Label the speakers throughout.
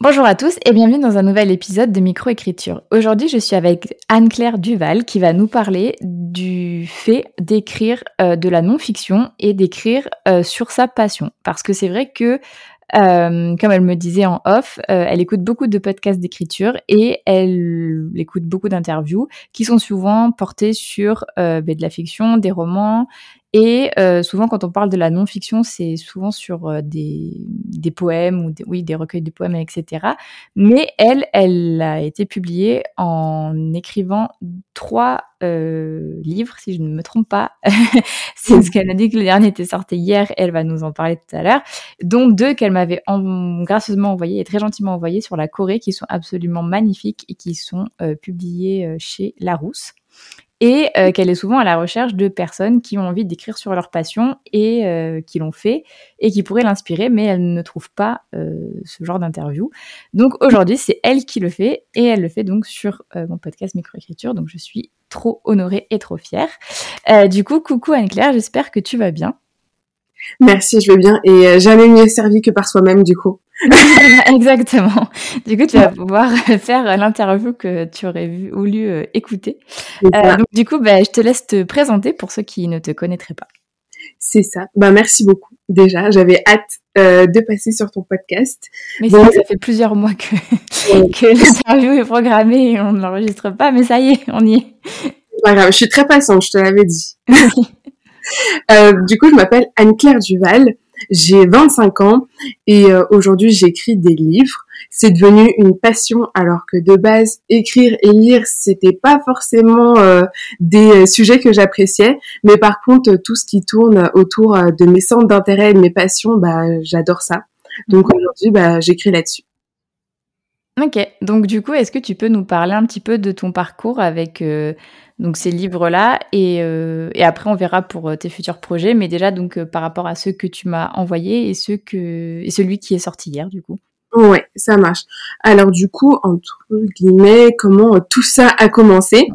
Speaker 1: Bonjour à tous et bienvenue dans un nouvel épisode de Microécriture. Aujourd'hui, je suis avec Anne-Claire Duval qui va nous parler du fait d'écrire euh, de la non-fiction et d'écrire euh, sur sa passion. Parce que c'est vrai que euh, comme elle me disait en off, elle écoute beaucoup de podcasts d'écriture et elle écoute beaucoup d'interviews qui sont souvent portées sur ben, de la fiction, des romans et euh, souvent, quand on parle de la non-fiction, c'est souvent sur euh, des, des, poèmes ou des, oui, des recueils de poèmes, etc. Mais elle, elle a été publiée en écrivant trois euh, livres, si je ne me trompe pas. c'est ce qu'elle a dit que le dernier était sorti hier. Elle va nous en parler tout à l'heure. Dont deux qu'elle m'avait gracieusement envoyés et très gentiment envoyés sur la Corée, qui sont absolument magnifiques et qui sont euh, publiés euh, chez Larousse et euh, qu'elle est souvent à la recherche de personnes qui ont envie d'écrire sur leur passion et euh, qui l'ont fait et qui pourraient l'inspirer, mais elle ne trouve pas euh, ce genre d'interview. Donc aujourd'hui, c'est elle qui le fait et elle le fait donc sur mon podcast Microécriture. Donc je suis trop honorée et trop fière. du coup, coucou Anne-Claire, j'espère que tu vas bien.
Speaker 2: Merci, je vais bien et jamais mieux servi que par soi-même du coup.
Speaker 1: Exactement. Du coup, tu vas pouvoir faire l'interview que tu aurais voulu euh, écouter. Euh, donc, du coup, bah, je te laisse te présenter pour ceux qui ne te connaîtraient pas.
Speaker 2: C'est ça. Bah, merci beaucoup. Déjà, j'avais hâte euh, de passer sur ton podcast.
Speaker 1: Mais ça fait plusieurs mois que, que l'interview est programmée et on ne l'enregistre pas, mais ça y est, on y est.
Speaker 2: Pas grave, je suis très patiente, je te l'avais dit. Du coup, je m'appelle Anne-Claire Duval. J'ai 25 ans et euh, aujourd'hui j'écris des livres. C'est devenu une passion alors que de base écrire et lire c'était pas forcément euh, des euh, sujets que j'appréciais, mais par contre tout ce qui tourne autour de mes centres d'intérêt et de mes passions, bah j'adore ça. Donc mhm. aujourd'hui bah j'écris là-dessus.
Speaker 1: Ok, donc du coup, est-ce que tu peux nous parler un petit peu de ton parcours avec donc ces livres-là. Et, euh, et, après, on verra pour euh, tes futurs projets. Mais déjà, donc euh, par rapport à ceux que tu m'as envoyés et, ceux que, et celui qui est sorti hier, du coup.
Speaker 2: Ouais, ça marche. Alors du coup, entre guillemets, comment tout ça a commencé?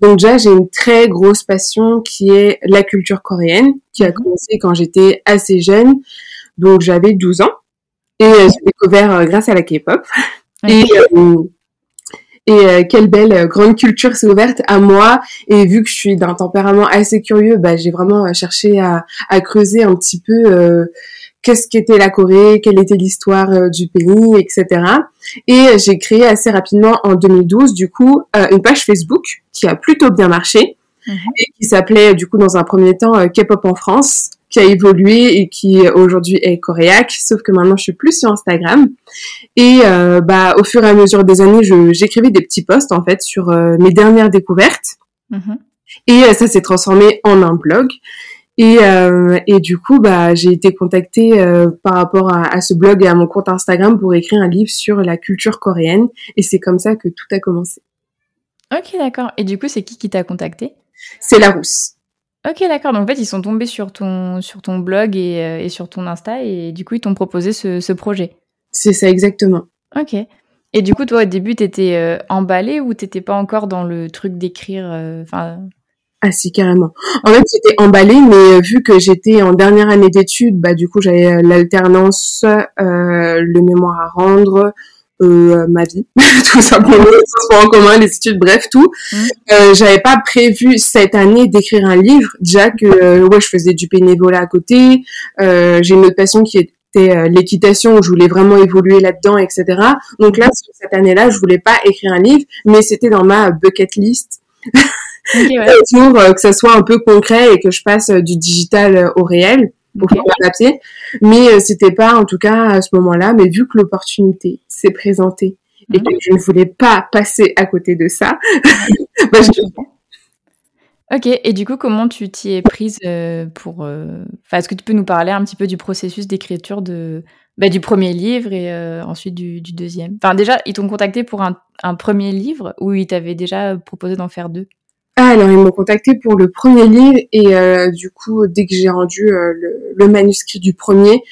Speaker 2: Donc déjà, j'ai une très grosse passion qui est la culture coréenne, qui a mhm. commencé quand j'étais assez jeune. Donc j'avais 12 ans. Et j'ai découvert grâce à la K-pop. Et et euh, quelle belle euh, grande culture s'est ouverte à moi. Et vu que je suis d'un tempérament assez curieux, bah, j'ai vraiment euh, cherché à, à, creuser un petit peu qu'est-ce qu'était la Corée, quelle était l'histoire du pays, etc. Et j'ai créé assez rapidement en 2012, du coup, une page Facebook qui a plutôt bien marché. Mhm. et qui s'appelait du coup dans un premier temps K-pop en France qui a évolué et qui aujourd'hui est coréaque, sauf que maintenant je suis plus sur Instagram. Et euh, bah au fur et à mesure des années, j'écrivais des petits posts en fait sur euh, mes dernières découvertes. Mm-hmm. Et euh, ça s'est transformé en un blog. Et, et du coup, bah, j'ai été contactée par rapport à, à, ce blog et à mon compte Instagram pour écrire un livre sur la culture coréenne. Et c'est comme ça que tout a commencé.
Speaker 1: Ok, d'accord. Et du coup, c'est qui qui t'a contacté
Speaker 2: C'est la rousse.
Speaker 1: Ok, d'accord. Donc en fait, ils sont tombés sur ton, sur ton blog et, euh, et sur ton Insta et du coup, ils t'ont proposé ce, ce projet.
Speaker 2: C'est ça, exactement.
Speaker 1: Ok. Et du coup, toi, au début, t'étais euh, emballée ou t'étais pas encore dans le truc d'écrire euh, enfin
Speaker 2: Ah si, carrément. En fait, j'étais emballée, mais vu que j'étais en dernière année d'études, bah du coup, j'avais l'alternance, le mémoire à rendre, euh, ma vie, tout simplement, les transports en commun, les études, bref, tout. Mmh. Euh, j'avais pas prévu cette année d'écrire un livre, déjà que euh, ouais, je faisais du bénévolat à côté. Euh, j'ai une autre passion qui était euh, l'équitation, où je voulais vraiment évoluer là-dedans, etc. Donc là, cette année-là, je voulais pas écrire un livre, mais c'était dans ma bucket list. Okay, ouais. pour que ça soit un peu concret et que je passe du digital au réel pour okay. papier. Mais euh, c'était pas, en tout cas, à ce moment-là. Mais vu que l'opportunité s'est présentée et mhm. que je ne voulais pas passer à côté de ça, bah, je...
Speaker 1: Ok, et du coup, comment tu t'y es prise euh, pour... Euh... Enfin, est-ce que tu peux nous parler un petit peu du processus d'écriture de... Bah, du premier livre et euh, ensuite du, du, deuxième? Enfin, déjà, ils t'ont contacté pour un, un, premier livre ou ils t'avaient déjà proposé d'en faire deux?
Speaker 2: Ah, alors ils m'ont contacté pour le premier livre et du coup dès que j'ai rendu le, le, manuscrit du premier,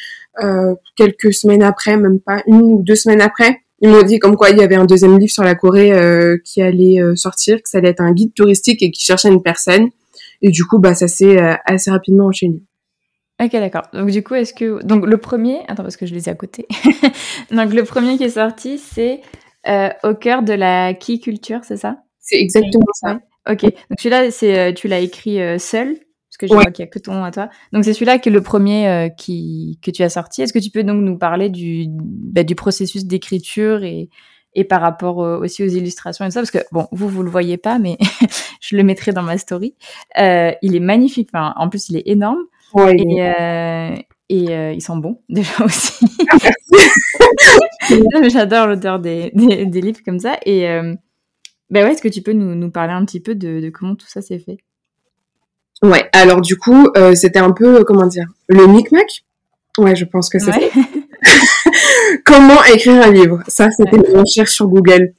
Speaker 2: quelques semaines après, même pas une ou deux semaines après, ils m'ont dit comme quoi il y avait un deuxième livre sur la Corée euh, qui allait euh, sortir, que ça allait être un guide touristique et qui cherchait une personne. Et du coup, bah ça s'est euh, assez rapidement enchaîné.
Speaker 1: Ok, d'accord. Donc du coup, est-ce que donc le premier, attends parce que je les ai à côté. donc le premier qui est sorti, c'est au cœur de la qui culture, c'est ça?
Speaker 2: C'est exactement ça.
Speaker 1: Ok. Donc celui-là, c'est tu l'as écrit seul que je vois qu'il n'y a que ton nom à toi. Donc c'est celui-là qui est le premier euh, qui, que tu as sorti. Est-ce que tu peux donc nous parler du, bah, du processus d'écriture et, et par rapport euh, aussi aux illustrations et tout ça? Parce que bon, vous, vous le voyez pas, mais je le mettrai dans ma story. Euh, il est magnifique. Enfin, en plus, il est énorme.
Speaker 2: Ouais,
Speaker 1: et, et ils sont bons déjà aussi. J'adore l'odeur des, des, livres comme ça. Et ben ouais, est-ce que tu peux nous, nous parler un petit peu de, de comment tout ça s'est fait?
Speaker 2: Ouais, alors du coup, euh, c'était un peu, comment dire, le micmac? Ouais, je pense que c'est ça. Comment écrire un livre? Ça, c'était une recherche sur Google.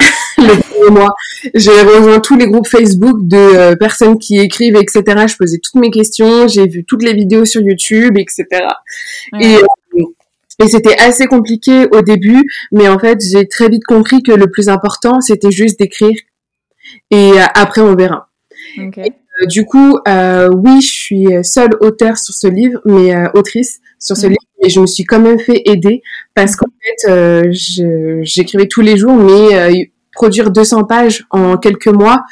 Speaker 2: le premier mois, j'ai rejoint tous les groupes Facebook de euh, personnes qui écrivent, etc. Je posais toutes mes questions, j'ai vu toutes les vidéos sur YouTube, etc. Et, euh, et c'était assez compliqué au début, mais en fait, j'ai très vite compris que le plus important, c'était juste d'écrire. Et après, on verra. Okay. Euh, du coup, euh, oui, je suis seule auteur sur ce livre, mais euh, autrice sur ce mm. livre, mais je me suis quand même fait aider parce qu'en fait, j'écrivais tous les jours, mais produire 200 pages en quelques mois,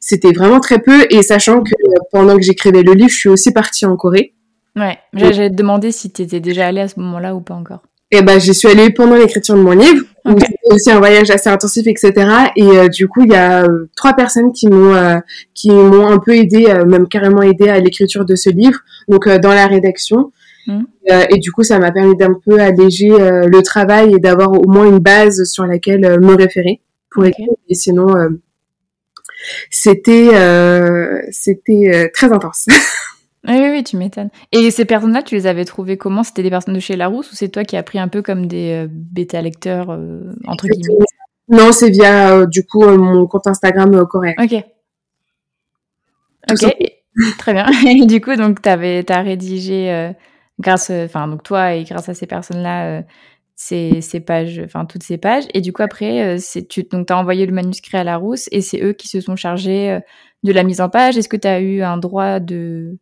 Speaker 2: c'était vraiment très peu. Et sachant que pendant que j'écrivais le livre, je suis aussi partie en Corée.
Speaker 1: Ouais, j'allais te demander si tu étais déjà allée à ce moment-là ou pas encore.
Speaker 2: Et eh ben, j'y suis allée pendant l'écriture de mon livre. C'était aussi un voyage assez intensif, etc. Et euh, du coup, il y a euh, trois personnes qui m'ont euh, qui m'ont un peu aidé, même carrément aidé à l'écriture de ce livre. Donc dans la rédaction. Mmh. et du coup, ça m'a permis d'un peu alléger le travail et d'avoir au moins une base sur laquelle me référer pour écrire. Et sinon, c'était c'était très intense.
Speaker 1: Oui, oui, tu m'étonnes. Et ces personnes-là, tu les avais trouvées comment? C'était des personnes de chez Larousse ou c'est toi qui as pris un peu comme des euh, bêta-lecteurs, euh, entre guillemets?
Speaker 2: Non, c'est via, euh, du coup, mon compte Instagram coréen.
Speaker 1: Ok. ok, très bien. Et du coup, donc, tu as rédigé, grâce, enfin, donc toi et grâce à ces personnes-là, ces, ces, pages, enfin, toutes ces pages. Et du coup, après, c'est tu as envoyé le manuscrit à Larousse et c'est eux qui se sont chargés de la mise en page. Est-ce que tu as eu un droit de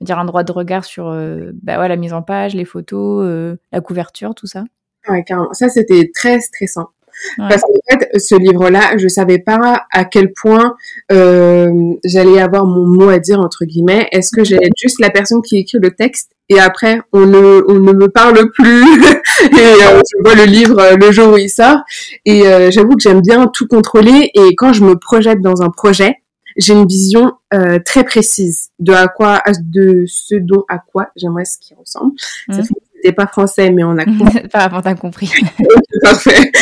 Speaker 1: dire un droit de regard sur euh, bah ouais, la mise en page, les photos, euh, la couverture, tout ça
Speaker 2: Ouais, carrément. Ça, c'était très stressant. Parce qu'en fait, ce livre-là, je savais pas à quel point euh, j'allais avoir mon mot à dire entre guillemets. Est-ce que j'allais être juste la personne qui écrit le texte et après on ne on ne me parle plus et je vois le livre le jour où il sort. Et j'avoue que j'aime bien tout contrôler et quand je me projette dans un projet, j'ai une vision euh, très précise de à quoi, de ce dont à quoi j'aimerais ce qui ressemble. Mmh. C'était pas français, mais on a
Speaker 1: compris. t'as.
Speaker 2: Parfait.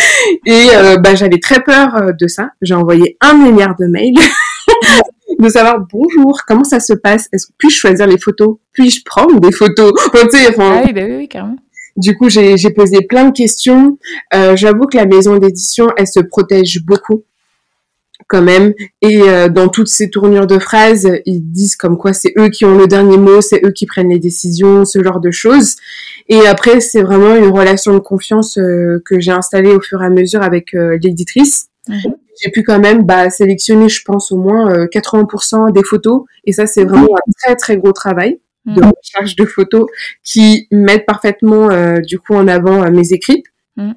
Speaker 2: Et euh, bah, j'avais très peur euh, de ça. J'ai envoyé un milliard de mails. de savoir bonjour, comment ça se passe? Est-ce que puis-je choisir les photos? Puis-je prendre des photos?
Speaker 1: Enfin, Ah oui, bah oui, oui, carrément.
Speaker 2: Du coup, j'ai posé plein de questions. Euh, J'avoue que la maison d'édition, elle se protège beaucoup quand même. Et euh, dans toutes ces tournures de phrases, ils disent comme quoi c'est eux qui ont le dernier mot, c'est eux qui prennent les décisions, ce genre de choses. Et après, c'est vraiment une relation de confiance euh, que j'ai installée au fur et à mesure avec euh, l'éditrice. Mhm. J'ai pu quand même bah, sélectionner, je pense, au moins 80% des photos. Et ça, c'est vraiment un très, très gros travail de mhm. recherche de photos qui mettent parfaitement, du coup, en avant mes écrits. Mhm.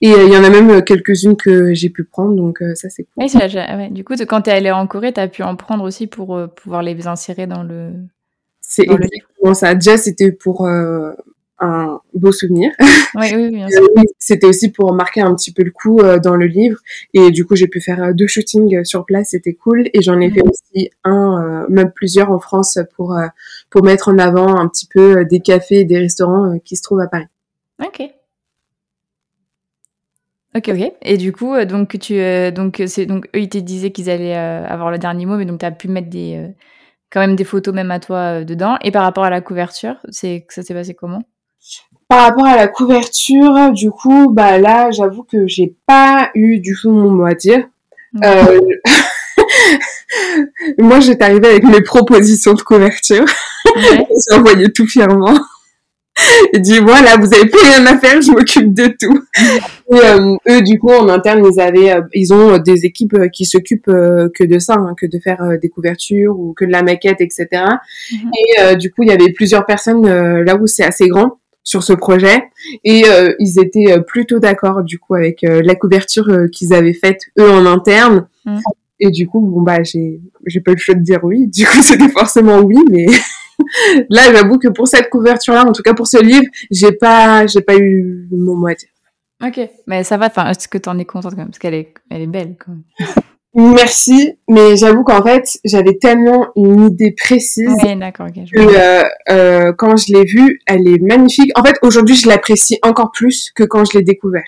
Speaker 2: Et euh, il y en a même euh, quelques-unes que j'ai pu prendre, donc euh, ça c'est cool.
Speaker 1: Oui, ouais. Du coup, quand tu es allée en Corée, tu as pu en prendre aussi pour pouvoir les insérer dans le.
Speaker 2: C'est exactement ça. Déjà, c'était pour un beau souvenir.
Speaker 1: Oui, oui, bien
Speaker 2: sûr. c'était aussi pour marquer un petit peu le coup dans le livre. Et du coup, j'ai pu faire deux shootings sur place, c'était cool. Et j'en ai fait mhm. aussi un, même plusieurs en France pour, pour mettre en avant un petit peu des cafés et des restaurants qui se trouvent à Paris.
Speaker 1: Ok. Ok, ok. Et du coup, euh, donc tu, euh, donc c'est donc eux ils te disaient qu'ils allaient euh, avoir le dernier mot, mais donc tu as pu mettre des quand même des photos même à toi dedans. Et par rapport à la couverture, c'est ça s'est passé comment?
Speaker 2: Par rapport à la couverture, du coup, bah là, j'avoue que j'ai pas eu du tout mon mot à dire. Moi, j'étais arrivée avec mes propositions de couverture. Ouais. J'ai envoyé tout fièrement. Il dit voilà, vous avez plus rien à faire, je m'occupe de tout. Et, euh, eux, du coup, en interne, ils avaient, euh, ils ont des équipes euh, qui s'occupent que de ça, hein, que de faire des couvertures ou que de la maquette, etc. Mhm. Et du coup, il y avait plusieurs personnes là où c'est assez grand sur ce projet et ils étaient plutôt d'accord du coup avec la couverture qu'ils avaient faite eux en interne. Mhm. Et du coup, bon bah j'ai j'ai pas le choix de dire oui. Du coup, c'était forcément oui, mais là, j'avoue que pour cette couverture-là, en tout cas pour ce livre, j'ai pas, j'ai pas eu mon mot à dire.
Speaker 1: Ok, mais ça va. Enfin, est-ce que t'en es contente quand même? Parce qu'elle est, elle est belle quand même.
Speaker 2: Merci, mais j'avoue qu'en fait, j'avais tellement une idée précise
Speaker 1: d'accord,
Speaker 2: que euh, euh, quand je l'ai vue, elle est magnifique. En fait, aujourd'hui, je l'apprécie encore plus que quand je l'ai découvert.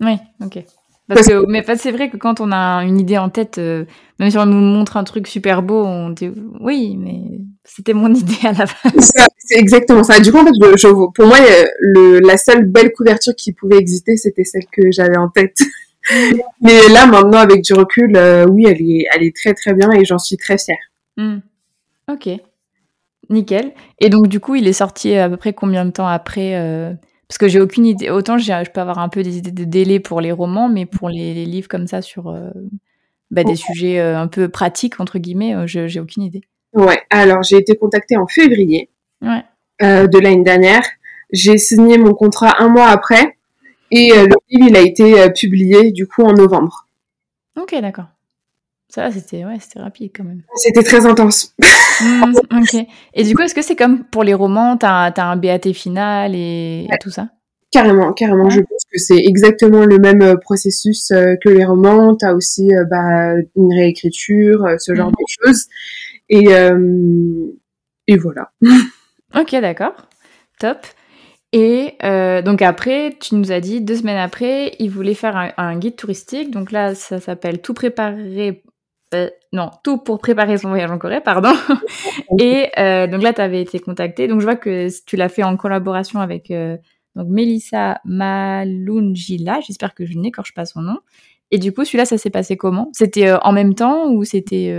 Speaker 1: Oui, ok. Parce que, mais c'est vrai que quand on a une idée en tête, euh, même si on nous montre un truc super beau, on dit oui, mais c'était mon idée à la
Speaker 2: base. C'est exactement ça. Du coup, en fait, je, pour moi, le, la seule belle couverture qui pouvait exister, c'était celle que j'avais en tête. Mm. mais là, maintenant, avec du recul, euh, oui, elle est, elle est très très bien et j'en suis très fière.
Speaker 1: Mm. Ok, nickel. Et donc, du coup, il est sorti à peu près combien de temps après euh, parce que j'ai aucune idée. Autant je peux avoir un peu des idées de délai pour les romans, mais pour les, livres comme ça sur euh, bah, des sujets euh, un peu pratiques, entre guillemets, euh, je j'ai aucune idée.
Speaker 2: Ouais, alors j'ai été contactée en février de l'année dernière. J'ai signé mon contrat un mois après et le livre il a été publié du coup en novembre.
Speaker 1: Ok, d'accord. Ça, c'était ouais, c'était rapide quand même.
Speaker 2: C'était très intense.
Speaker 1: Mmh, ok. Et du coup, est-ce que c'est comme pour les romans, t'as as un BAT final et, tout ça?
Speaker 2: Carrément, carrément. Je pense que c'est exactement le même euh, processus euh, que les romans. T'as aussi euh, bah, une réécriture, ce genre mmh. de choses. Et, et voilà.
Speaker 1: Ok, d'accord. Top. Et donc après, tu nous as dit deux semaines après, il voulait faire un, un guide touristique. Donc là, ça s'appelle Tout préparer euh, non, tout pour préparer son voyage en Corée, pardon. et euh, donc là, tu avais été contactée. Donc je vois que tu l'as fait en collaboration avec euh, donc Melissa Malunjila. J'espère que je n'écorche pas son nom. Et du coup, celui-là, ça s'est passé comment? C'était en même temps ou c'était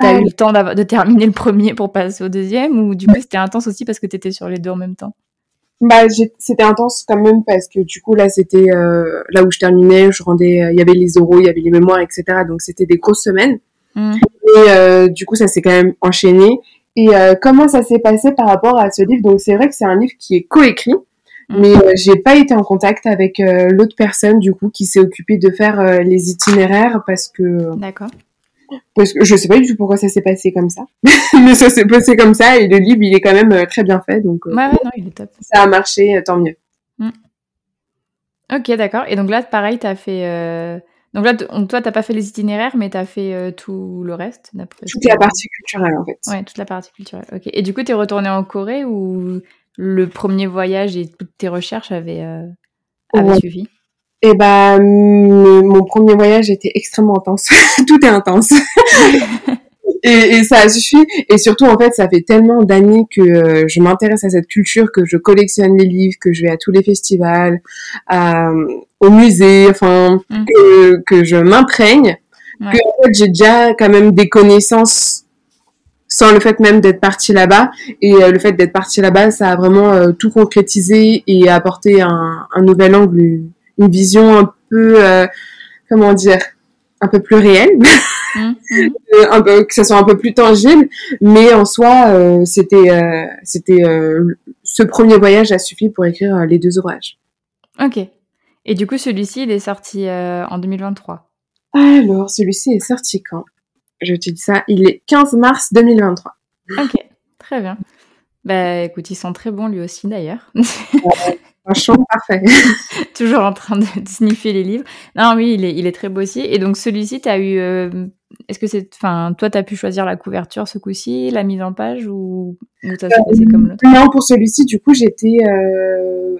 Speaker 1: T'as eu le temps de terminer le premier pour passer au deuxième? Ou du coup c'était intense aussi parce que t'étais sur les deux en même temps?
Speaker 2: Bah, c'était intense quand même parce que du coup là c'était euh, là où je terminais, je rendais, euh, il y avait les oraux, il y avait les mémoires, etc. Donc c'était des grosses semaines. Mm. Et euh, du coup ça s'est quand même enchaîné. Et comment ça s'est passé par rapport à ce livre? Donc c'est vrai que c'est un livre qui est coécrit, mm. mais j'ai pas été en contact avec l'autre personne du coup qui s'est occupée de faire les itinéraires parce que.
Speaker 1: D'accord.
Speaker 2: Parce que je sais pas du tout pourquoi ça s'est passé comme ça. Mais ça s'est passé comme ça et le livre, il est quand même euh, très bien fait. Donc,
Speaker 1: euh, ouais, ouais, non, il est top.
Speaker 2: Ça a marché, euh, tant mieux. Mm.
Speaker 1: Ok, d'accord. Et donc là, pareil, t'as fait. Donc là, toi, t'as pas fait les itinéraires, mais t'as fait tout le reste
Speaker 2: Toute la partie culturelle, en fait.
Speaker 1: Ouais, toute la partie culturelle. Ok. Et du coup, t'es retourné en Corée ou le premier voyage et toutes tes recherches avaient, avaient suivi?
Speaker 2: Et ben, mon premier voyage était extrêmement intense. Tout est intense. et, et, ça a suffi. Et surtout, en fait, ça fait tellement d'années que euh, je m'intéresse à cette culture, que je collectionne les livres, que je vais à tous les festivals, au musée, enfin, mm. que, que, je m'imprègne, que en fait, j'ai déjà quand même des connaissances sans le fait même d'être partie là-bas. Et euh, le fait d'être partie là-bas, ça a vraiment euh, tout concrétisé et apporté un, un nouvel angle une vision un peu, euh, comment dire, un peu plus réelle, mmh, mmh. Euh, un peu, que ça soit un peu plus tangible. Mais en soi, euh, c'était, c'était ce premier voyage a suffi pour écrire les deux ouvrages.
Speaker 1: Ok. Et du coup, celui-ci, il est sorti en 2023.
Speaker 2: Alors, celui-ci est sorti quand? Je te dis ça, il est 15 mars 2023.
Speaker 1: Ok, très bien. Bah écoute, ils sont très bons lui aussi d'ailleurs.
Speaker 2: Franchement, parfait.
Speaker 1: Toujours en train de sniffer les livres. Non, oui, il est, il est très beau aussi. Et donc, celui-ci, tu as eu. Euh, est-ce que c'est. Enfin, toi, tu as pu choisir la couverture ce coup-ci, la mise en page ou,
Speaker 2: fait comme l'autre Non, pour celui-ci, du coup, j'étais. Euh,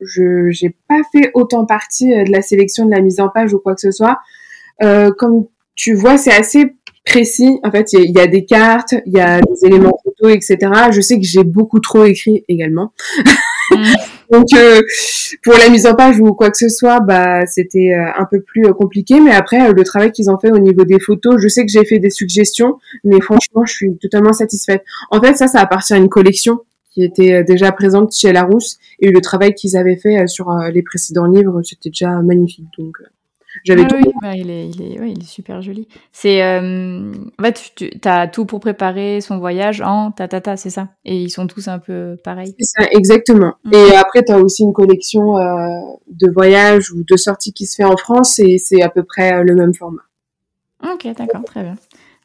Speaker 2: je j'ai pas fait autant partie euh, de la sélection de la mise en page ou quoi que ce soit. comme tu vois, c'est assez précis. En fait, il y, a des cartes, il y a des éléments photos, etc. Je sais que j'ai beaucoup trop écrit également. Mm. Donc pour la mise en page ou quoi que ce soit, bah c'était un peu plus compliqué. Mais après le travail qu'ils ont fait au niveau des photos, je sais que j'ai fait des suggestions, mais franchement je suis totalement satisfaite. En fait ça ça appartient à une collection qui était déjà présente chez Larousse et le travail qu'ils avaient fait sur les précédents livres, c'était déjà magnifique. Donc
Speaker 1: j'avais ah oui, bah, il, est, il, est, ouais, il est super joli. C'est, euh, en fait, tu as tout pour préparer son voyage en ta c'est ça? Et ils sont tous un peu pareils.
Speaker 2: C'est ça, exactement. Mm. Et après, tu as aussi une collection euh, de voyages ou de sorties qui se fait en France et c'est à peu près euh, le même format.
Speaker 1: Ok, d'accord, très bien.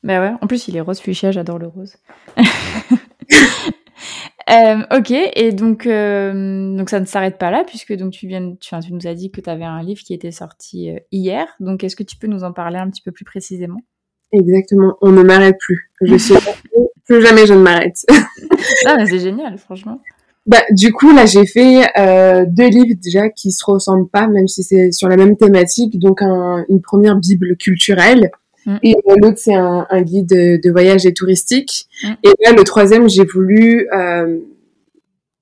Speaker 1: Bah ouais, en plus, il est rose fuchsia, j'adore le rose. Euh, ok, et donc, euh, donc ça ne s'arrête pas là, puisque donc tu, viens, tu, tu nous as dit que tu avais un livre qui était sorti euh, hier. Donc, est-ce que tu peux nous en parler un petit peu plus précisément?
Speaker 2: Exactement, on ne m'arrête plus. Je suis plus jamais je ne m'arrête.
Speaker 1: ah, mais c'est génial, franchement.
Speaker 2: Bah, du coup, là, j'ai fait euh, deux livres déjà qui se ressemblent pas, même si c'est sur la même thématique. Donc, un, une première bible culturelle Mm. Et l'autre, c'est un, un, guide de, voyage et touristique. Mm. Et là, le troisième, j'ai voulu euh,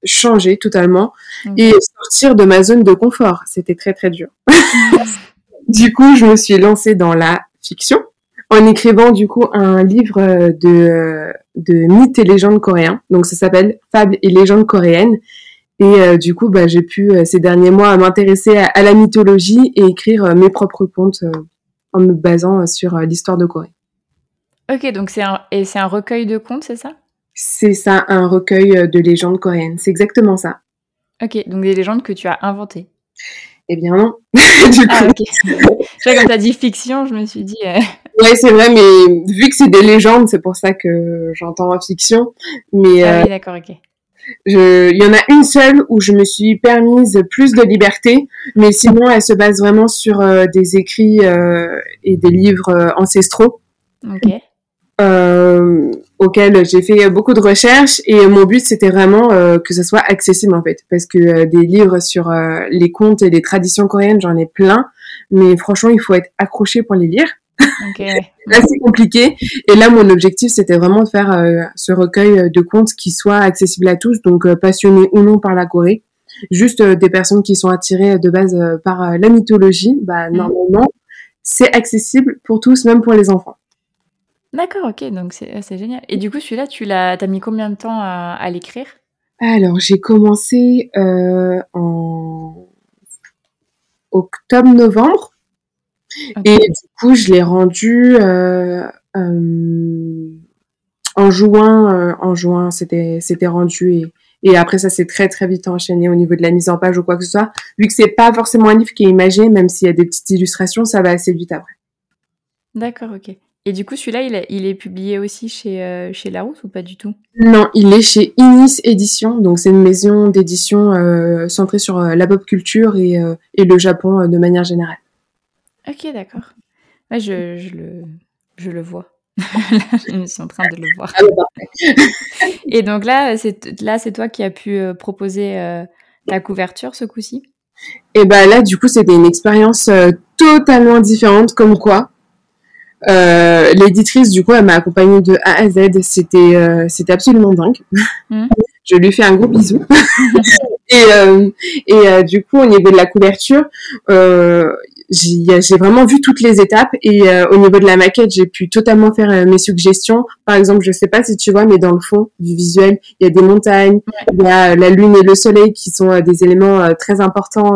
Speaker 2: changer totalement et sortir de ma zone de confort. C'était très, très dur. du coup, je me suis lancée dans la fiction en écrivant du coup un livre de, de mythes et légendes coréens. Donc ça s'appelle Fables et légendes coréennes. Et euh, du coup, bah, j'ai pu euh, ces derniers mois m'intéresser à, à, la mythologie et écrire euh, mes propres contes en me basant euh, sur euh, l'histoire de Corée.
Speaker 1: Ok, donc c'est un, et c'est un recueil de contes, c'est ça?
Speaker 2: C'est ça, un recueil euh, de légendes coréennes. C'est exactement ça.
Speaker 1: Ok, donc des légendes que tu as inventées.
Speaker 2: Eh bien non.
Speaker 1: du ah, ok. quand tu as dit fiction, je me suis dit.
Speaker 2: Ouais, c'est vrai, mais vu que c'est des légendes, c'est pour ça que j'entends fiction. Mais,
Speaker 1: ah oui, d'accord, ok.
Speaker 2: Il y en a une seule où je me suis permise plus de liberté, mais sinon elle se base vraiment sur euh, des écrits euh, et des livres euh, ancestraux. auxquels j'ai fait beaucoup de recherches et mon but c'était vraiment que ce soit accessible en fait. Parce que des livres sur les contes et les traditions coréennes j'en ai plein. Mais franchement il faut être accroché pour les lire là, c'est compliqué. Et là, mon objectif, c'était vraiment de faire euh, ce recueil de contes qui soit accessible à tous, donc euh, passionnés ou non par la Corée. Juste euh, des personnes qui sont attirées de base par la mythologie, bah, mm. normalement, c'est accessible pour tous, même pour les enfants.
Speaker 1: D'accord, ok, donc c'est génial. Et du coup, celui-là, tu l'as, as mis combien de temps à, à l'écrire?
Speaker 2: Alors, j'ai commencé en octobre-novembre. Et du coup, je l'ai rendu euh, euh, en juin. Euh, en juin, c'était c'était rendu et et après ça s'est très très vite enchaîné au niveau de la mise en page ou quoi que ce soit. Vu que c'est pas forcément un livre qui est imagé, même s'il y a des petites illustrations, ça va assez vite après.
Speaker 1: D'accord, ok. Et du coup, celui-là, il, il, est publié aussi chez, chez Larousse ou pas du tout?
Speaker 2: Non, il est chez Inis Édition. Donc, c'est une maison d'édition centrée sur la pop culture et, et le Japon de manière générale.
Speaker 1: Ok, d'accord. Ouais, je, je, le, je le vois. je suis en train de le voir. Ah, Et donc là, c'est là, c'est toi qui as pu euh, proposer euh, ta couverture ce coup-ci?
Speaker 2: Et ben là, du coup, c'était une expérience euh, totalement différente, comme quoi. L'éditrice, du coup, elle m'a accompagnée de A à Z. C'était, c'était absolument dingue. Mmh. Je lui fais un gros bisou. et et du coup, au niveau de la couverture, j'ai vraiment vu toutes les étapes et euh, au niveau de la maquette, j'ai pu totalement faire euh, mes suggestions. Par exemple, je sais pas si tu vois, mais dans le fond du visuel, il y a des montagnes, il y a euh, la lune et le soleil qui sont des éléments très importants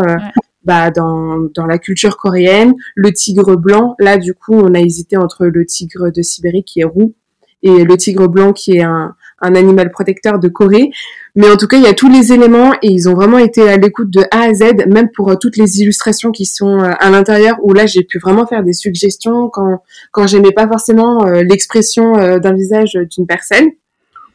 Speaker 2: bah, dans, dans la culture coréenne. Le tigre blanc, là du coup, on a hésité entre le tigre de Sibérie qui est roux et le tigre blanc qui est un, un animal protecteur de Corée. Mais en tout cas, il y a tous les éléments et ils ont vraiment été à l'écoute de A à Z, même pour euh, toutes les illustrations qui sont euh, à l'intérieur, où là, j'ai pu vraiment faire des suggestions quand, quand j'aimais pas forcément euh, l'expression d'un visage d'une personne.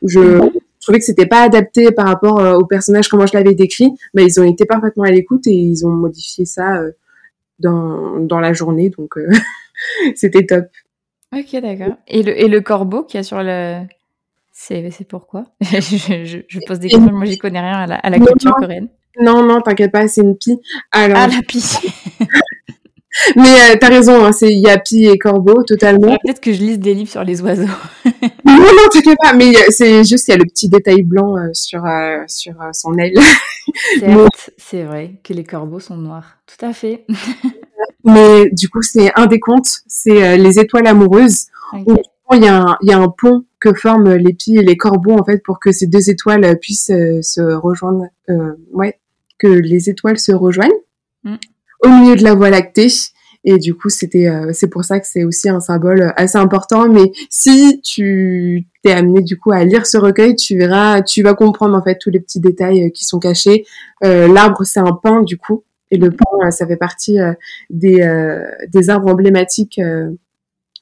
Speaker 2: Je, mhm. trouvais que c'était pas adapté par rapport au personnage comment je l'avais décrit, mais ils ont été parfaitement à l'écoute et ils ont modifié ça dans, dans la journée, donc c'était top.
Speaker 1: Ok, d'accord. Et le, et le corbeau qui a sur le, c'est, pourquoi? Je, je, pose des questions, moi j'y connais rien à la, à la culture coréenne.
Speaker 2: Non, non, t'inquiète pas, c'est une pie.
Speaker 1: Alors... Ah, la pie
Speaker 2: Mais euh, t'as raison, hein, c'est Yapi et Corbeau, totalement.
Speaker 1: Peut-être que je lise des livres sur les oiseaux.
Speaker 2: non, non, t'inquiète pas, mais c'est juste, il y a le petit détail blanc euh, sur, euh, sur son aile.
Speaker 1: c'est vrai que les corbeaux sont noirs. Tout à fait.
Speaker 2: mais du coup, c'est un des contes, c'est les étoiles amoureuses. Il y, a un, y a un pont que forment les pies et les corbeaux, en fait, pour que ces deux étoiles puissent se rejoindre. ouais, que les étoiles se rejoignent. Mm. Au milieu de la Voie lactée, et du coup, c'était, euh, c'est pour ça que c'est aussi un symbole assez important. Mais si tu t'es amené du coup à lire ce recueil, tu verras, tu vas comprendre en fait tous les petits détails euh, qui sont cachés. Euh, l'arbre, c'est un pin du coup, et le pin, ça fait partie des des arbres emblématiques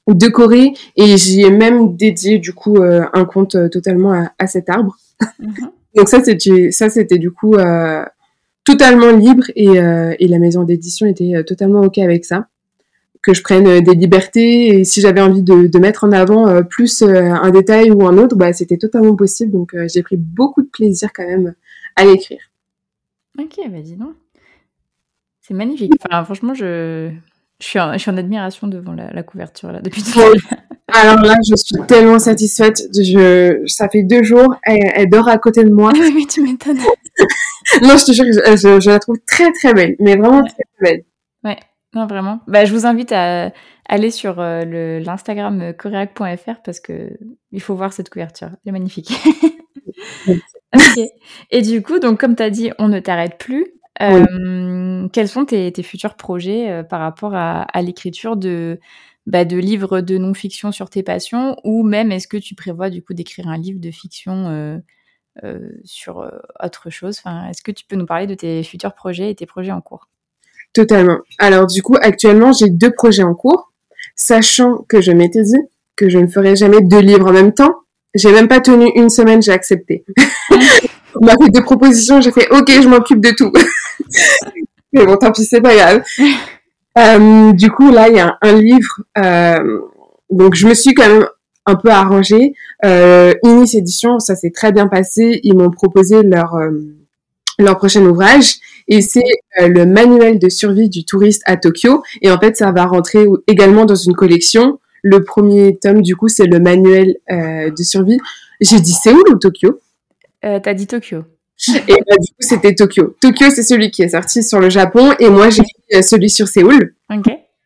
Speaker 2: de Corée. Et j'y ai même dédié du coup un conte totalement à, cet arbre. Mm-hmm. Donc ça, c'était ça, c'était du coup totalement libre et, et la maison d'édition était totalement ok avec ça que je prenne euh, des libertés et si j'avais envie de, mettre en avant euh, plus euh, un détail ou un autre, bah, c'était totalement possible. Donc j'ai pris beaucoup de plaisir quand même à l'écrire.
Speaker 1: Ok, bah dis donc. C'est magnifique. Enfin, franchement, je, je, suis en, je suis en admiration devant la, couverture là depuis tout à l'heure.
Speaker 2: Alors là, je suis tellement satisfaite. Je, ça fait deux jours, elle, dort à côté de moi.
Speaker 1: Oui, mais tu m'étonnes.
Speaker 2: non, je te jure, je, je, la trouve très très belle, mais vraiment très, très belle.
Speaker 1: Ouais, non, vraiment. Bah, je vous invite à aller sur euh, l'Instagram euh, coréac.fr parce que il faut voir cette couverture. Elle est magnifique. Et du coup, donc comme tu as dit, on ne t'arrête plus. Euh, quels sont tes, futurs projets par rapport à, l'écriture de, bah, de livres de non-fiction sur tes passions ou même est-ce que tu prévois du coup d'écrire un livre de fiction sur autre chose? Enfin, Est-ce que tu peux nous parler de tes futurs projets et tes projets en cours?
Speaker 2: Totalement. Alors du coup, actuellement, j'ai deux projets en cours, sachant que je m'étais dit que je ne ferais jamais deux livres en même temps. J'ai même pas tenu une semaine, j'ai accepté. On m'a fait deux propositions, j'ai fait OK, je m'occupe de tout. Mais bon, tant pis, c'est pas grave. Euh, du coup, là, il y a un, livre. Euh, donc, je me suis quand même un peu arrangée. Euh, Inis Édition, ça s'est très bien passé. Ils m'ont proposé leur euh, leur prochain ouvrage et c'est euh, le manuel de survie du touriste à Tokyo et en fait ça va rentrer également dans une collection. Le premier tome du coup c'est le manuel euh, de survie. J'ai dit Séoul ou Tokyo?
Speaker 1: Euh, T'as dit Tokyo.
Speaker 2: Et bah, du coup c'était Tokyo. Tokyo c'est celui qui est sorti sur le Japon et moi j'ai fait euh, celui sur Séoul.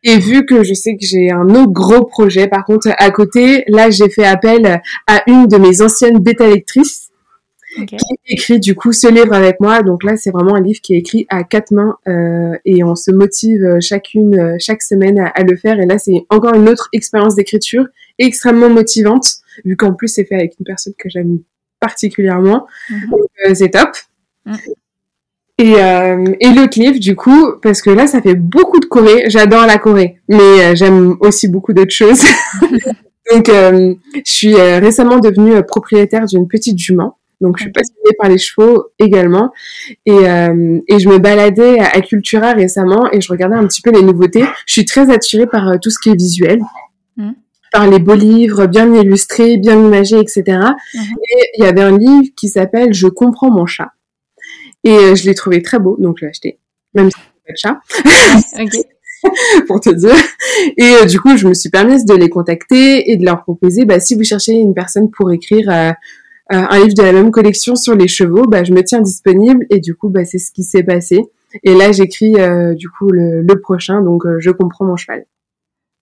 Speaker 2: Et vu que je sais que j'ai un autre gros projet, par contre, à côté, là, j'ai fait appel à une de mes anciennes bêta lectrices qui écrit du coup ce livre avec moi. Donc là, c'est vraiment un livre qui est écrit à quatre mains euh, et on se motive chacune euh, chaque semaine à, le faire. Et là, c'est encore une autre expérience d'écriture extrêmement motivante, vu qu'en plus c'est fait avec une personne que j'aime particulièrement. Mhm. c'est top. Mhm. Et, et l'autre livre, du coup, parce que là, ça fait beaucoup de Corée. J'adore la Corée, mais j'aime aussi beaucoup d'autres choses. Donc, je suis récemment devenue propriétaire d'une petite jument. Donc, je suis passionnée par les chevaux également. Et, euh, et je me baladais à, Cultura récemment et je regardais un petit peu les nouveautés. Je suis très attirée par euh, tout ce qui est visuel. Par les beaux livres bien illustrés, bien imagés, etc. Mm-hmm. Et il y avait un livre qui s'appelle Je comprends mon chat. Et euh, je l'ai trouvé très beau, donc je l'ai acheté, même si c'est pas de chat. pour te dire. Et du coup, je me suis permise de les contacter et de leur proposer, bah, si vous cherchez une personne pour écrire euh, un livre de la même collection sur les chevaux, bah, je me tiens disponible et du coup, bah, c'est ce qui s'est passé. Et là, j'écris euh, du coup le, prochain, donc euh, je comprends mon cheval.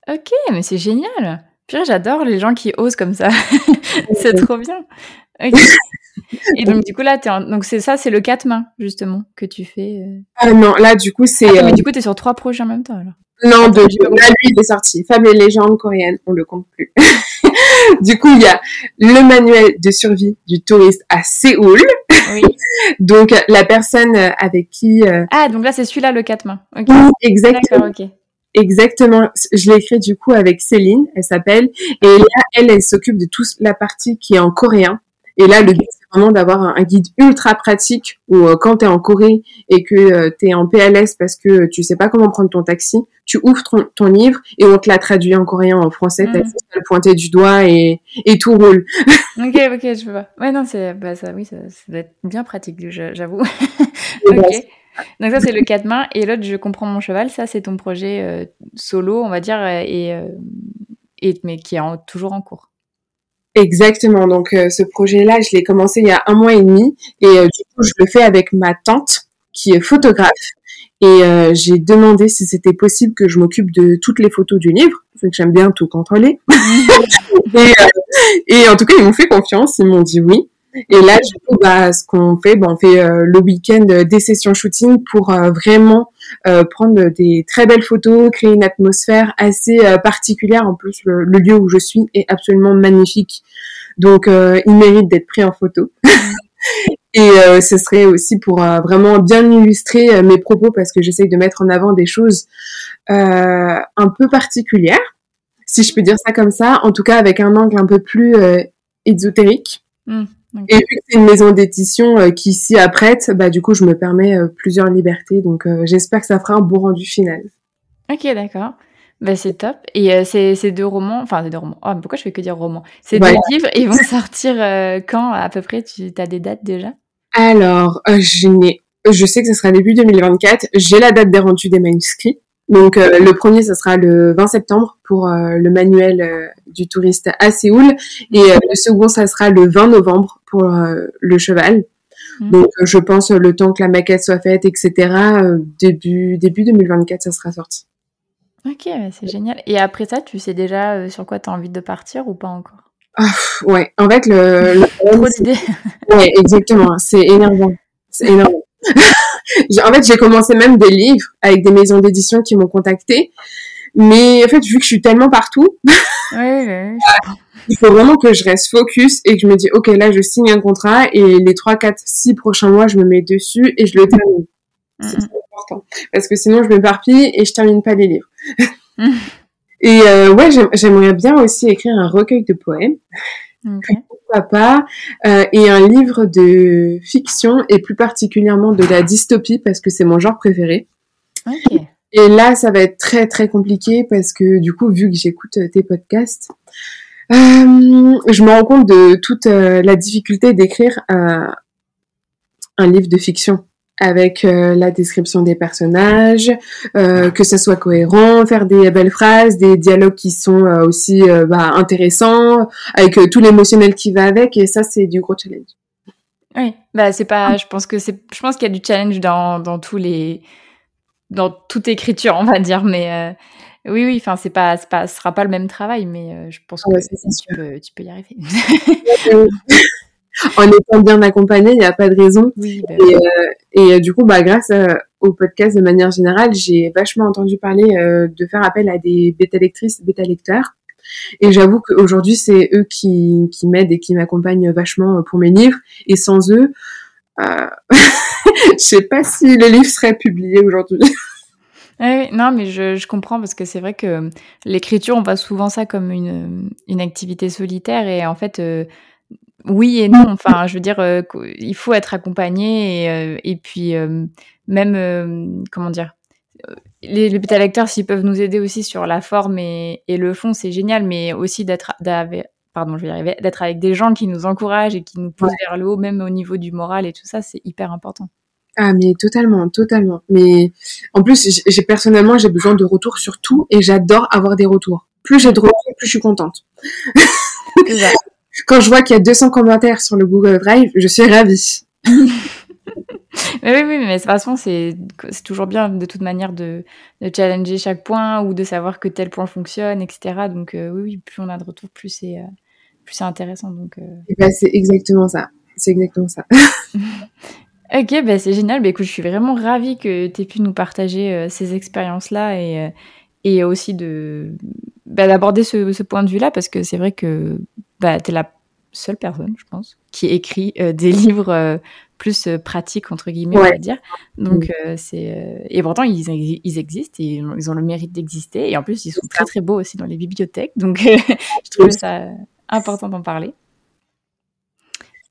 Speaker 1: Ok, mais c'est génial. Puis j'adore les gens qui osent comme ça. c'est trop bien. Et donc du coup là, donc c'est ça, c'est le quatre mains justement que tu fais.
Speaker 2: Ah non, là du coup c'est.
Speaker 1: Ah, mais du coup t'es sur trois projets en même temps alors.
Speaker 2: Non, deux. Là lui il est sorti. Fable et légende coréenne, on le compte plus. du coup, il y a le manuel de survie du touriste à Séoul. Oui. donc, la personne avec qui... Euh,
Speaker 1: ah, donc là, c'est celui-là, le 4 mains.
Speaker 2: exactement. Exactement. Je l'ai écrit du coup avec Céline, elle s'appelle. Et là, elle, elle s'occupe de toute la partie qui est en coréen. Et là, le but, c'est vraiment d'avoir un, guide ultra pratique où euh, quand tu es en Corée et que euh, tu es en PLS parce que tu sais pas comment prendre ton taxi, tu ouvres ton, livre et on te l'a traduit en coréen, en français, tu as juste le pointer du doigt et, et tout roule.
Speaker 1: ok, ok, je vois. Ouais, non, c'est, bah, ça, oui, ça, ça, doit être bien pratique, j'avoue. ok. Donc ça, c'est le quatre mains. Et l'autre, je comprends mon cheval. Ça, c'est ton projet solo, on va dire, et, et mais qui est toujours en cours.
Speaker 2: Exactement. Donc ce projet-là, je l'ai commencé il y a un mois et demi, et du coup, je le fais avec ma tante qui est photographe. Et euh, j'ai demandé si c'était possible que je m'occupe de toutes les photos du livre, parce que j'aime bien tout contrôler. et, euh, et, en tout cas, ils m'ont fait confiance, ils m'ont dit oui. Et là, du coup, bah, ce qu'on fait, bah, on fait euh, le week-end des sessions shooting pour vraiment prendre des très belles photos, créer une atmosphère assez particulière. En plus, le, le, lieu où je suis est absolument magnifique, donc il mérite d'être pris en photo. Et euh, ce serait aussi pour euh, vraiment bien illustrer euh, mes propos parce que j'essaye de mettre en avant des choses un peu particulières, si je peux dire ça comme ça, en tout cas avec un angle un peu plus ésotérique. Et vu que c'est une maison d'édition qui s'y apprête, bah du coup je me permets plusieurs libertés, donc j'espère que ça fera un bon rendu final.
Speaker 1: Ok, d'accord. Bah, c'est top. Et euh, ces, deux romans, enfin ces deux romans, oh, pourquoi je fais que dire romans? Ces deux livres, ils vont sortir euh, quand à peu près? Tu as des dates déjà?
Speaker 2: Alors, euh, je, je sais que ce sera début 2024. J'ai la date des rendus des manuscrits. Donc le premier, ce sera le 20 septembre pour le manuel du touriste à Séoul. Et le second, ça sera le 20 novembre pour le cheval. Mmh. Donc je pense le temps que la maquette soit faite, etc. début, début 2024, ça sera sorti.
Speaker 1: Ok, c'est génial. Et après ça, tu sais déjà euh, sur quoi tu as envie de partir ou pas encore?
Speaker 2: Ah, Ouais, en fait, le. Trop d'idées. ouais, exactement. C'est énervant. C'est énervant. En fait, j'ai commencé même des livres avec des maisons d'édition qui m'ont contacté. Mais en fait, vu que je suis tellement partout, il faut vraiment que je reste focus et que je me dis, OK, là, je signe un contrat et les 3, 4, 6 prochains mois, je me mets dessus et je le termine. C'est important. Parce que sinon, je m'éparpille et je termine pas les livres. et euh, ouais, j'aimerais bien aussi écrire un recueil de poèmes. Pourquoi pas euh, Et un livre de fiction et plus particulièrement de la dystopie parce que c'est mon genre préféré. Et là, ça va être très très compliqué parce que du coup, vu que j'écoute tes podcasts, euh, je me rends compte de toute la difficulté d'écrire un livre de fiction avec euh, la description des personnages, euh, que ça soit cohérent, faire des belles phrases, des dialogues qui sont euh, aussi bah, intéressants, avec tout l'émotionnel qui va avec, et ça c'est du gros challenge.
Speaker 1: Oui, bah c'est pas, je pense que c'est, je pense qu'il y a du challenge dans, dans tous les, dans toute écriture, on va dire, mais oui, oui, enfin c'est pas, pas, ce sera pas le même travail, mais je pense que tu, peux, tu peux y arriver.
Speaker 2: en étant bien accompagné, il n'y a pas de raison. Bah et, euh, et euh, du coup, bah, grâce euh, au podcast de manière générale, j'ai vachement entendu parler de faire appel à des bêta-lectrices, bêta-lecteurs. Et j'avoue qu'aujourd'hui, c'est eux qui, qui m'aident et qui m'accompagnent vachement pour mes livres. Et sans eux, euh, je sais pas si le livre serait publié aujourd'hui.
Speaker 1: Oui, non, mais je, je comprends parce que c'est vrai que l'écriture, on voit souvent ça comme une, une activité solitaire et en fait, oui et non. Enfin, je veux dire, euh, il faut être accompagné et, euh, et puis euh, même, comment dire, les, les bêta lecteurs s'ils peuvent nous aider aussi sur la forme et, et le fond, c'est génial, mais aussi d'être, pardon, je vais y arriver, d'être avec des gens qui nous encouragent et qui nous poussent vers le haut, même au niveau du moral et tout ça, c'est hyper important.
Speaker 2: Ah mais totalement, totalement. Mais en plus, j'ai personnellement j'ai besoin de retours sur tout et j'adore avoir des retours. Plus j'ai de retours, plus je suis contente. quand je vois qu'il y a 200 commentaires sur le Google Drive, je suis ravie.
Speaker 1: mais oui, oui, mais de toute façon, c'est toujours bien de toute manière de, de, challenger chaque point ou de savoir que tel point fonctionne, etc. Donc euh, oui, oui, plus on a de retours, plus c'est euh, plus c'est intéressant. Donc euh.
Speaker 2: ben, c'est exactement ça. C'est exactement ça.
Speaker 1: ok, ben, c'est génial. Ben, écoute, je suis vraiment ravie que tu aies pu nous partager ces expériences-là et, et aussi de d'aborder ce, ce, point de vue-là parce que c'est vrai que bah, tu es la seule personne, je pense, qui écrit euh, des livres euh, plus euh, pratiques, entre guillemets, on va dire. Donc, c'est. et pourtant, ils, ils existent et ils ont le mérite d'exister. Et en plus, ils sont très, très beaux aussi dans les bibliothèques. Donc, je trouve ça important d'en parler.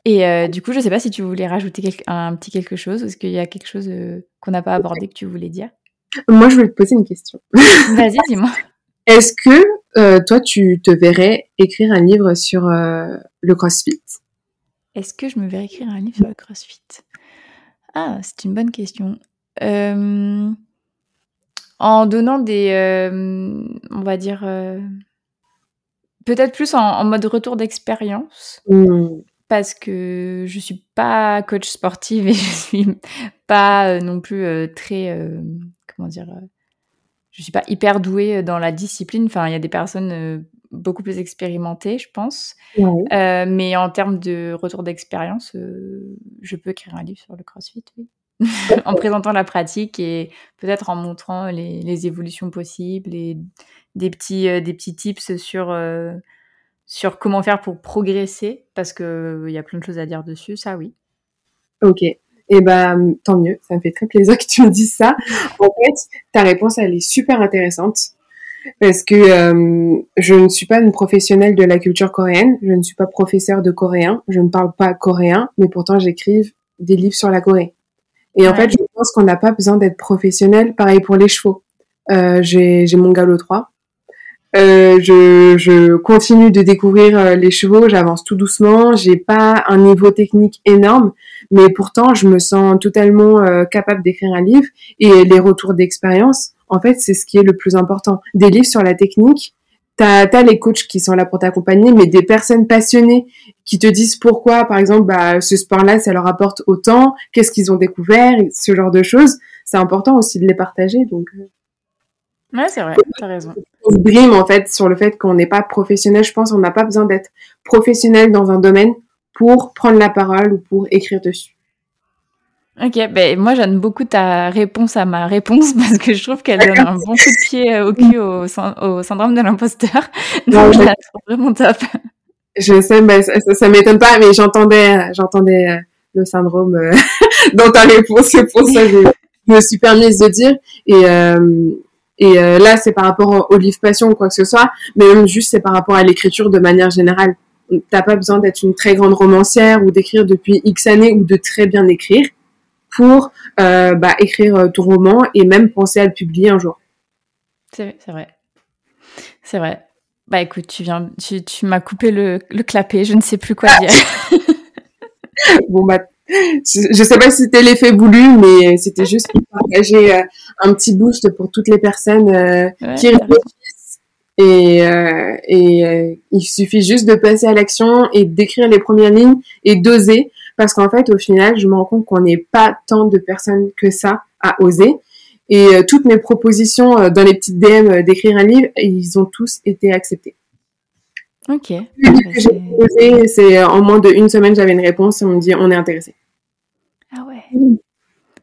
Speaker 1: Et du coup, je ne sais pas si tu voulais rajouter un petit quelque chose. Est-ce qu'il y a quelque chose qu'on n'a pas abordé que tu voulais dire?
Speaker 2: Moi, je voulais te poser une question.
Speaker 1: Vas-y, dis-moi.
Speaker 2: Est-ce que euh, toi, tu te verrais écrire un livre sur euh, le CrossFit?
Speaker 1: Est-ce que je me verrais écrire un livre sur le CrossFit? Ah, c'est une bonne question. en donnant des, on va dire, peut-être plus en, mode retour d'expérience. Mmh. Parce que je suis pas coach sportive et je suis pas non plus très, comment dire, je suis pas hyper douée dans la discipline. Enfin, il y a des personnes beaucoup plus expérimentées, je pense. mais en termes de retour d'expérience, je peux écrire un livre sur le CrossFit, oui. en présentant la pratique et peut-être en montrant les, évolutions possibles et des petits, euh, des petits tips sur, euh, sur comment faire pour progresser, parce qu'il il y a plein de choses à dire dessus, ça oui.
Speaker 2: Ok. Et eh ben tant mieux, ça me fait très plaisir que tu me dises ça. En fait, ta réponse elle est super intéressante parce que euh, je ne suis pas une professionnelle de la culture coréenne, je ne suis pas professeur de coréen, je ne parle pas coréen, mais pourtant j'écrive des livres sur la Corée. Et en fait, je pense qu'on n'a pas besoin d'être professionnel. Pareil pour les chevaux. Euh, j'ai mon galop 3. Euh, je, je, continue de découvrir euh, les chevaux, j'avance tout doucement, j'ai pas un niveau technique énorme, mais pourtant je me sens totalement euh, capable d'écrire un livre et les retours d'expérience, en fait, c'est ce qui est le plus important. Des livres sur la technique, t'as as les coachs qui sont là pour t'accompagner, mais des personnes passionnées qui te disent pourquoi, par exemple, bah, ce sport-là, ça leur apporte autant, qu'est-ce qu'ils ont découvert, ce genre de choses. C'est important aussi de les partager. Donc,
Speaker 1: euh. ouais, c'est vrai, t'as raison.
Speaker 2: On se brime en fait sur le fait qu'on n'est pas professionnel. Je pense qu'on n'a pas besoin d'être professionnel dans un domaine pour prendre la parole ou pour écrire dessus.
Speaker 1: Ok, ben moi j'aime beaucoup ta réponse à ma réponse parce que je trouve qu'elle donne un bon coup de pied euh, au cul au, syndrome de l'imposteur. Donc je la trouve vraiment top.
Speaker 2: Je sais, mais ça, ça, m'étonne pas, mais j'entendais, j'entendais euh, le syndrome euh, dans ta réponse, c'est pour ça que je me suis permise de dire. Et, et là, c'est par rapport au livre passion ou quoi que ce soit, mais même juste c'est par rapport à l'écriture de manière générale. T'as pas besoin d'être une très grande romancière ou d'écrire depuis X années ou de très bien écrire pour euh, bah, écrire euh, ton roman et même penser à le publier un jour.
Speaker 1: C'est vrai. C'est vrai. Bah écoute, tu viens, tu, tu m'as coupé le, le clapet, je ne sais plus quoi dire.
Speaker 2: bon bah, je, ne sais pas si c'était l'effet voulu, mais c'était juste pour partager euh, un petit boost pour toutes les personnes qui réfléchissent. Et, et il suffit juste de passer à l'action et d'écrire les premières lignes et d'oser parce qu'en fait, au final, je me rends compte qu'on n'est pas tant de personnes que ça à oser. Et euh, toutes mes propositions euh, dans les petites DM euh, d'écrire un livre, ils ont tous été acceptés.
Speaker 1: Ok.
Speaker 2: c'est en moins d'une semaine, j'avais une réponse et on me dit on est intéressé.
Speaker 1: Ah ouais.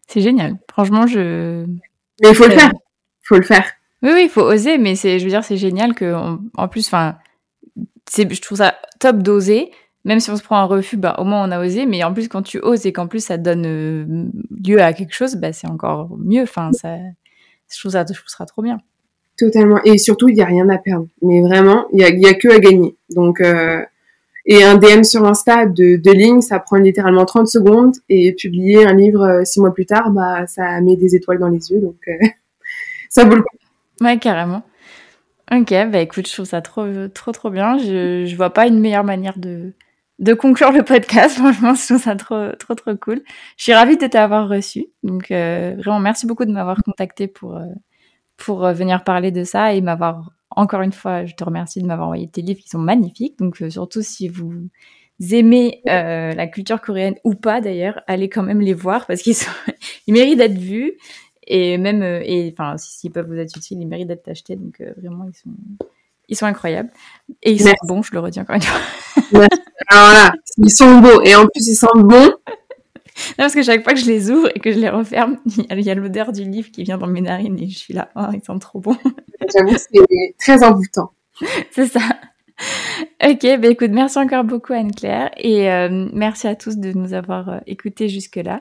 Speaker 1: C'est génial. Franchement, je.
Speaker 2: Mais il faut le faire. Il faut le faire.
Speaker 1: Oui, oui, il faut oser, mais c'est, je veux dire, c'est génial que, en plus, enfin, je trouve ça top d'oser, même si on se prend un refus, bah, au moins on a osé. Mais en plus, quand tu oses et qu'en plus ça donne euh, lieu à quelque chose, bah, c'est encore mieux. Enfin, ça, je trouve ça, je trouve ça trop bien.
Speaker 2: Totalement. Et surtout, il n'y a rien à perdre. Mais vraiment, il n'y a, y a que à gagner. Donc, euh, et un DM sur Insta de, de ligne, ça prend littéralement 30 secondes. Et publier un livre euh, six mois plus tard, bah, ça met des étoiles dans les yeux. Donc, ça vaut le coup.
Speaker 1: Ouais, carrément. Ok, bah écoute, je trouve ça trop, trop, trop bien. Je, je vois pas une meilleure manière de, de conclure le podcast. Franchement, je trouve ça trop, trop, trop cool. Je suis ravie de t'avoir reçu. Donc, euh, vraiment, merci beaucoup de m'avoir contacté pour, euh, pour euh, venir parler de ça et m'avoir, encore une fois, je te remercie de m'avoir envoyé tes livres qui sont magnifiques. Donc, surtout si vous aimez la culture coréenne ou pas d'ailleurs, allez quand même les voir parce qu'ils sont, ils méritent d'être vus. Et même, et enfin, s'ils peuvent vous être utiles, ils méritent d'être achetés. Donc, vraiment, ils sont, ils sont incroyables. Et ils sont bons, je le redis encore une fois.
Speaker 2: Alors voilà, ils sont beaux. Et en plus, ils sentent bon.
Speaker 1: Non, parce que chaque fois que je les ouvre et que je les referme, il y a l'odeur du livre qui vient dans mes narines et je suis là, oh, ils sentent trop bons.
Speaker 2: J'avoue, c'est très envoûtant.
Speaker 1: c'est ça. Ok, bah écoute, merci encore beaucoup Anne-Claire et euh, merci à tous de nous avoir euh, écoutés jusque-là.